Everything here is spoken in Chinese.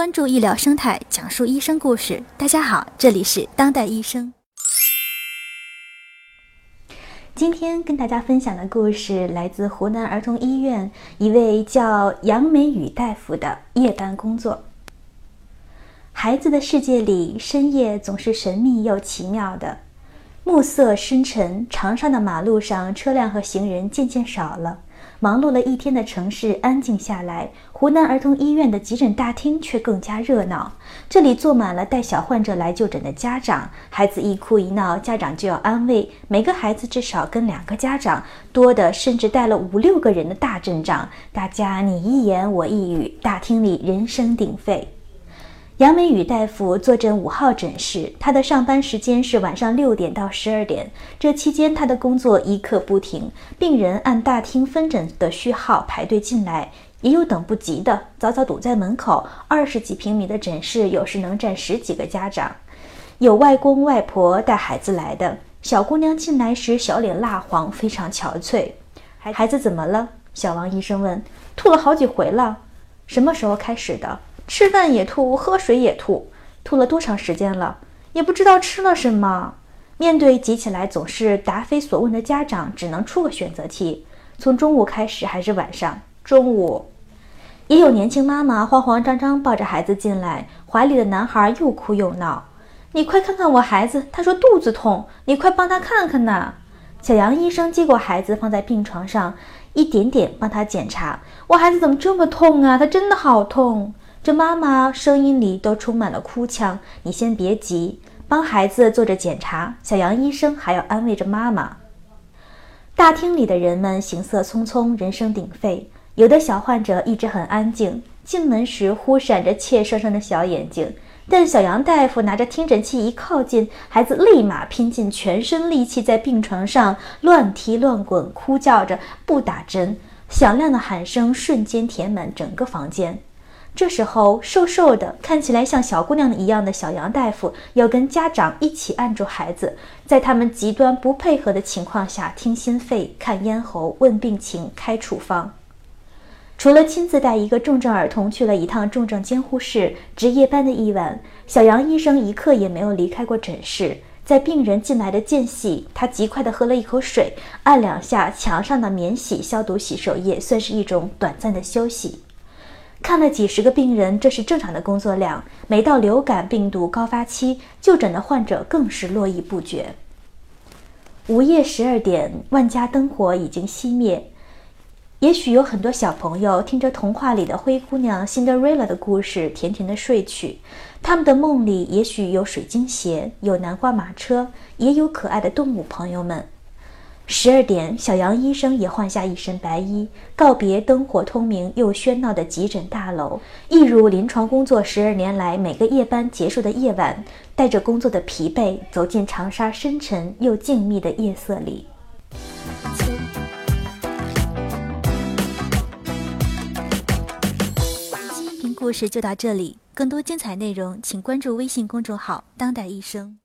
关注医疗生态，讲述医生故事。大家好，这里是当代医生。今天跟大家分享的故事来自湖南儿童医院一位叫杨美雨大夫的夜班工作。孩子的世界里，深夜总是神秘又奇妙的。暮色深沉，长沙的马路上车辆和行人渐渐少了。忙碌了一天的城市安静下来，湖南儿童医院的急诊大厅却更加热闹。这里坐满了带小患者来就诊的家长，孩子一哭一闹，家长就要安慰。每个孩子至少跟两个家长，多的甚至带了五六个人的大阵仗。大家你一言我一语，大厅里人声鼎沸。杨美雨大夫坐诊五号诊室，他的上班时间是晚上六点到十二点。这期间，他的工作一刻不停。病人按大厅分诊的序号排队进来，也有等不及的，早早堵在门口。二十几平米的诊室，有时能站十几个家长，有外公外婆带孩子来的。小姑娘进来时，小脸蜡黄，非常憔悴。孩子怎么了？小王医生问。吐了好几回了。什么时候开始的？吃饭也吐，喝水也吐，吐了多长时间了？也不知道吃了什么。面对急起来总是答非所问的家长，只能出个选择题：从中午开始还是晚上？中午。也有年轻妈妈慌慌张张抱着孩子进来，怀里的男孩又哭又闹。你快看看我孩子，他说肚子痛，你快帮他看看呐。小杨医生接过孩子放在病床上，一点点帮他检查。我孩子怎么这么痛啊？他真的好痛。这妈妈声音里都充满了哭腔。你先别急，帮孩子做着检查。小杨医生还要安慰着妈妈。大厅里的人们行色匆匆，人声鼎沸。有的小患者一直很安静，进门时忽闪着怯生生的小眼睛。但小杨大夫拿着听诊器一靠近，孩子立马拼尽全身力气在病床上乱踢乱滚，哭叫着不打针。响亮的喊声瞬间填满整个房间。这时候，瘦瘦的、看起来像小姑娘一样的小杨大夫要跟家长一起按住孩子，在他们极端不配合的情况下听心肺、看咽喉、问病情、开处方。除了亲自带一个重症儿童去了一趟重症监护室值夜班的一晚，小杨医生一刻也没有离开过诊室。在病人进来的间隙，他极快地喝了一口水，按两下墙上的免洗消毒洗手液，算是一种短暂的休息。看了几十个病人，这是正常的工作量。每到流感病毒高发期，就诊的患者更是络绎不绝。午夜十二点，万家灯火已经熄灭。也许有很多小朋友听着童话里的灰姑娘辛德瑞拉的故事，甜甜的睡去。他们的梦里也许有水晶鞋，有南瓜马车，也有可爱的动物朋友们。十二点，小杨医生也换下一身白衣，告别灯火通明又喧闹的急诊大楼，一如临床工作十二年来每个夜班结束的夜晚，带着工作的疲惫，走进长沙深沉又静谧的夜色里。今天故事就到这里，更多精彩内容请关注微信公众号“当代医生”。